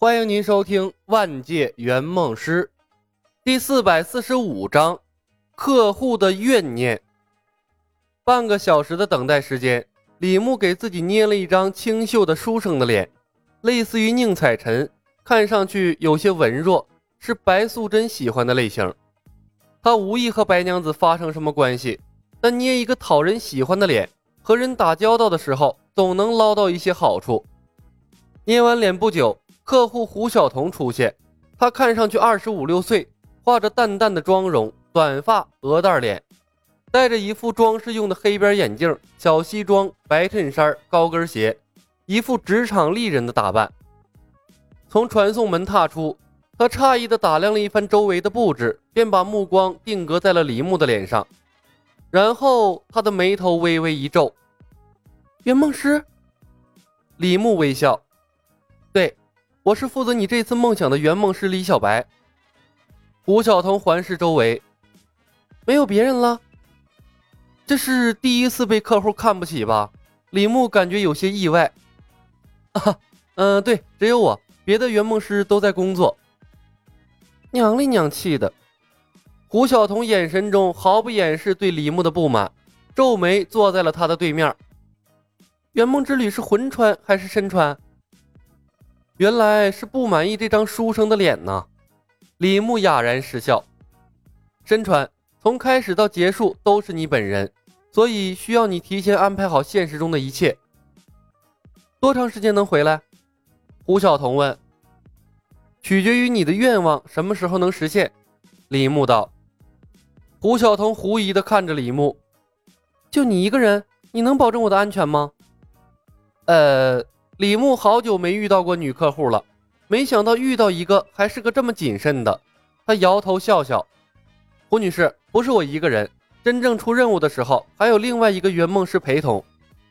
欢迎您收听《万界圆梦师》第四百四十五章：客户的怨念。半个小时的等待时间，李牧给自己捏了一张清秀的书生的脸，类似于宁采臣，看上去有些文弱，是白素贞喜欢的类型。他无意和白娘子发生什么关系，但捏一个讨人喜欢的脸，和人打交道的时候，总能捞到一些好处。捏完脸不久。客户胡晓彤出现，她看上去二十五六岁，化着淡淡的妆容，短发，鹅蛋脸，戴着一副装饰用的黑边眼镜，小西装，白衬衫，高跟鞋，一副职场丽人的打扮。从传送门踏出，他诧异地打量了一番周围的布置，便把目光定格在了李牧的脸上，然后他的眉头微微一皱：“圆梦师。”李牧微笑：“对。”我是负责你这次梦想的圆梦师李小白。胡晓彤环视周围，没有别人了。这是第一次被客户看不起吧？李牧感觉有些意外。啊，嗯，对，只有我，别的圆梦师都在工作。娘里娘气的。胡晓彤眼神中毫不掩饰对李牧的不满，皱眉坐在了他的对面。圆梦之旅是魂穿还是身穿？原来是不满意这张书生的脸呢，李牧哑然失笑。身川，从开始到结束都是你本人，所以需要你提前安排好现实中的一切。多长时间能回来？胡晓彤问。取决于你的愿望什么时候能实现。李牧道。胡晓彤狐疑的看着李牧，就你一个人，你能保证我的安全吗？呃。李牧好久没遇到过女客户了，没想到遇到一个还是个这么谨慎的。他摇头笑笑：“胡女士，不是我一个人，真正出任务的时候还有另外一个圆梦师陪同。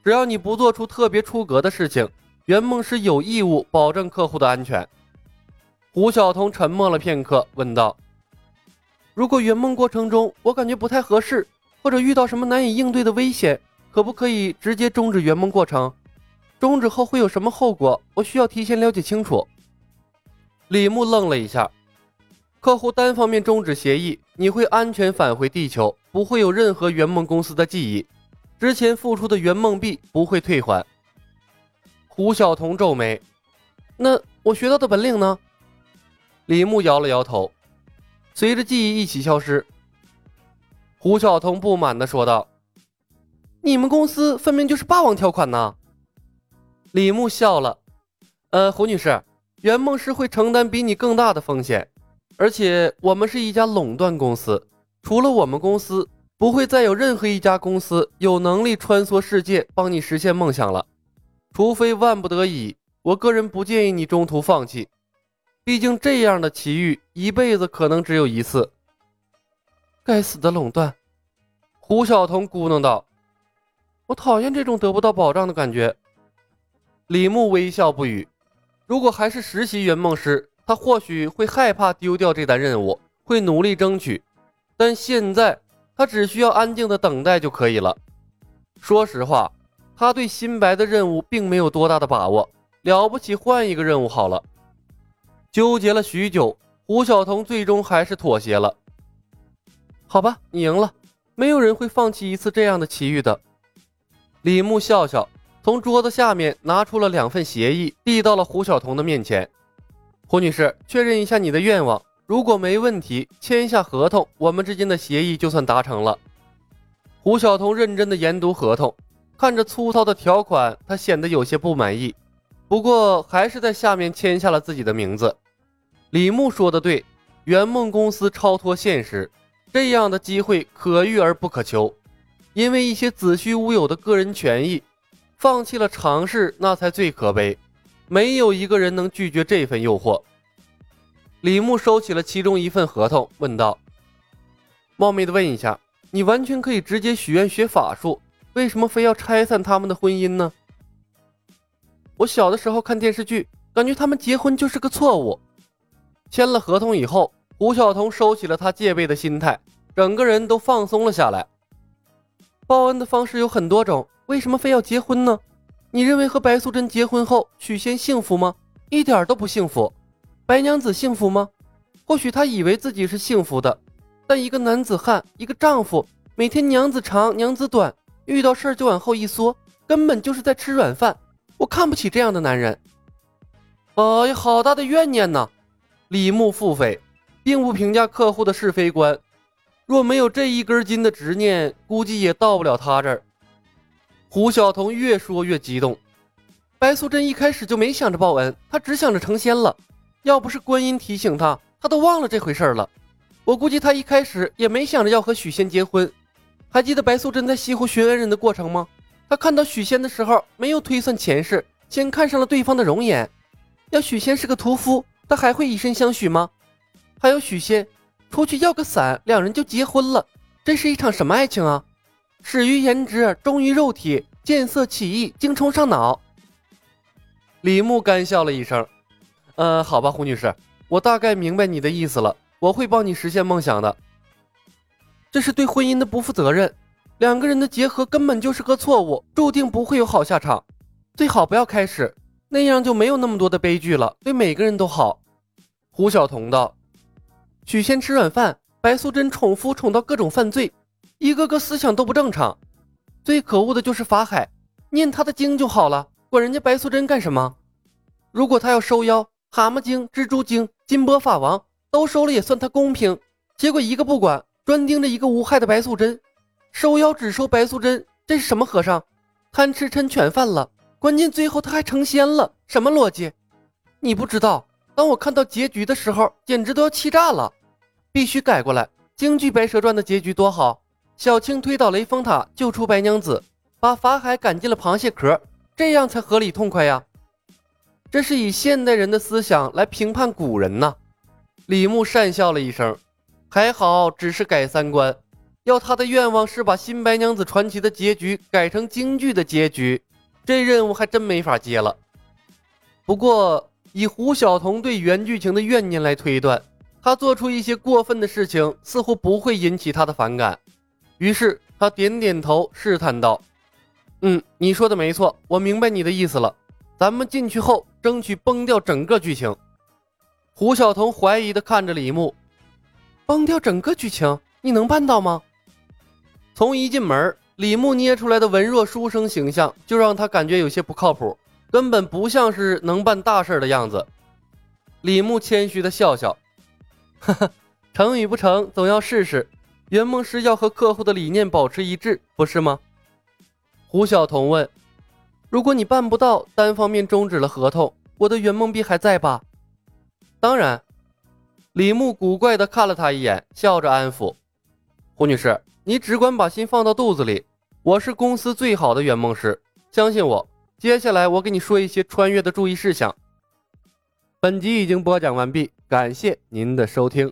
只要你不做出特别出格的事情，圆梦师有义务保证客户的安全。”胡晓彤沉默了片刻，问道：“如果圆梦过程中我感觉不太合适，或者遇到什么难以应对的危险，可不可以直接终止圆梦过程？”终止后会有什么后果？我需要提前了解清楚。李牧愣了一下，客户单方面终止协议，你会安全返回地球，不会有任何圆梦公司的记忆，之前付出的圆梦币不会退还。胡晓彤皱眉，那我学到的本领呢？李牧摇了摇头，随着记忆一起消失。胡晓彤不满地说道：“你们公司分明就是霸王条款呐！”李牧笑了，呃，胡女士，圆梦师会承担比你更大的风险，而且我们是一家垄断公司，除了我们公司，不会再有任何一家公司有能力穿梭世界帮你实现梦想了，除非万不得已。我个人不建议你中途放弃，毕竟这样的奇遇一辈子可能只有一次。该死的垄断！胡晓彤咕哝道：“我讨厌这种得不到保障的感觉。”李牧微笑不语。如果还是实习圆梦师，他或许会害怕丢掉这单任务，会努力争取。但现在，他只需要安静的等待就可以了。说实话，他对新白的任务并没有多大的把握。了不起，换一个任务好了。纠结了许久，胡晓彤最终还是妥协了。好吧，你赢了。没有人会放弃一次这样的奇遇的。李牧笑笑。从桌子下面拿出了两份协议，递到了胡晓彤的面前。胡女士，确认一下你的愿望，如果没问题，签下合同，我们之间的协议就算达成了。胡晓彤认真的研读合同，看着粗糙的条款，他显得有些不满意，不过还是在下面签下了自己的名字。李牧说的对，圆梦公司超脱现实，这样的机会可遇而不可求，因为一些子虚乌有的个人权益。放弃了尝试，那才最可悲。没有一个人能拒绝这份诱惑。李牧收起了其中一份合同，问道：“冒昧的问一下，你完全可以直接许愿学法术，为什么非要拆散他们的婚姻呢？”我小的时候看电视剧，感觉他们结婚就是个错误。签了合同以后，胡晓彤收起了他戒备的心态，整个人都放松了下来。报恩的方式有很多种。为什么非要结婚呢？你认为和白素贞结婚后许仙幸福吗？一点都不幸福。白娘子幸福吗？或许她以为自己是幸福的，但一个男子汉，一个丈夫，每天娘子长娘子短，遇到事儿就往后一缩，根本就是在吃软饭。我看不起这样的男人。哎呀，好大的怨念呐！李牧腹诽，并不评价客户的是非观。若没有这一根筋的执念，估计也到不了他这儿。胡晓彤越说越激动。白素贞一开始就没想着报恩，她只想着成仙了。要不是观音提醒她，她都忘了这回事了。我估计她一开始也没想着要和许仙结婚。还记得白素贞在西湖寻恩人的过程吗？她看到许仙的时候，没有推算前世，先看上了对方的容颜。要许仙是个屠夫，她还会以身相许吗？还有许仙出去要个伞，两人就结婚了。这是一场什么爱情啊？始于颜值，忠于肉体，见色起意，精虫上脑。李牧干笑了一声：“呃，好吧，胡女士，我大概明白你的意思了。我会帮你实现梦想的。这是对婚姻的不负责任，两个人的结合根本就是个错误，注定不会有好下场。最好不要开始，那样就没有那么多的悲剧了，对每个人都好。”胡晓彤道：“许仙吃软饭，白素贞宠夫宠到各种犯罪，一个个思想都不正常。最可恶的就是法海，念他的经就好了。”管人家白素贞干什么？如果他要收妖，蛤蟆精、蜘蛛精、金波法王都收了，也算他公平。结果一个不管，专盯着一个无害的白素贞，收妖只收白素贞，这是什么和尚？贪吃嗔犬犯了。关键最后他还成仙了，什么逻辑？你不知道？当我看到结局的时候，简直都要气炸了。必须改过来。京剧《白蛇传》的结局多好，小青推倒雷峰塔，救出白娘子，把法海赶进了螃蟹壳。这样才合理痛快呀！这是以现代人的思想来评判古人呐。李牧讪笑了一声，还好只是改三观。要他的愿望是把《新白娘子传奇》的结局改成京剧的结局，这任务还真没法接了。不过以胡晓彤对原剧情的怨念来推断，他做出一些过分的事情似乎不会引起他的反感。于是他点点头，试探道。嗯，你说的没错，我明白你的意思了。咱们进去后，争取崩掉整个剧情。胡晓彤怀疑的看着李牧，崩掉整个剧情，你能办到吗？从一进门，李牧捏出来的文弱书生形象就让他感觉有些不靠谱，根本不像是能办大事的样子。李牧谦虚的笑笑，哈哈，成与不成，总要试试。圆梦师要和客户的理念保持一致，不是吗？胡晓彤问：“如果你办不到，单方面终止了合同，我的圆梦币还在吧？”“当然。”李牧古怪的看了他一眼，笑着安抚：“胡女士，你只管把心放到肚子里，我是公司最好的圆梦师，相信我。接下来我给你说一些穿越的注意事项。”本集已经播讲完毕，感谢您的收听。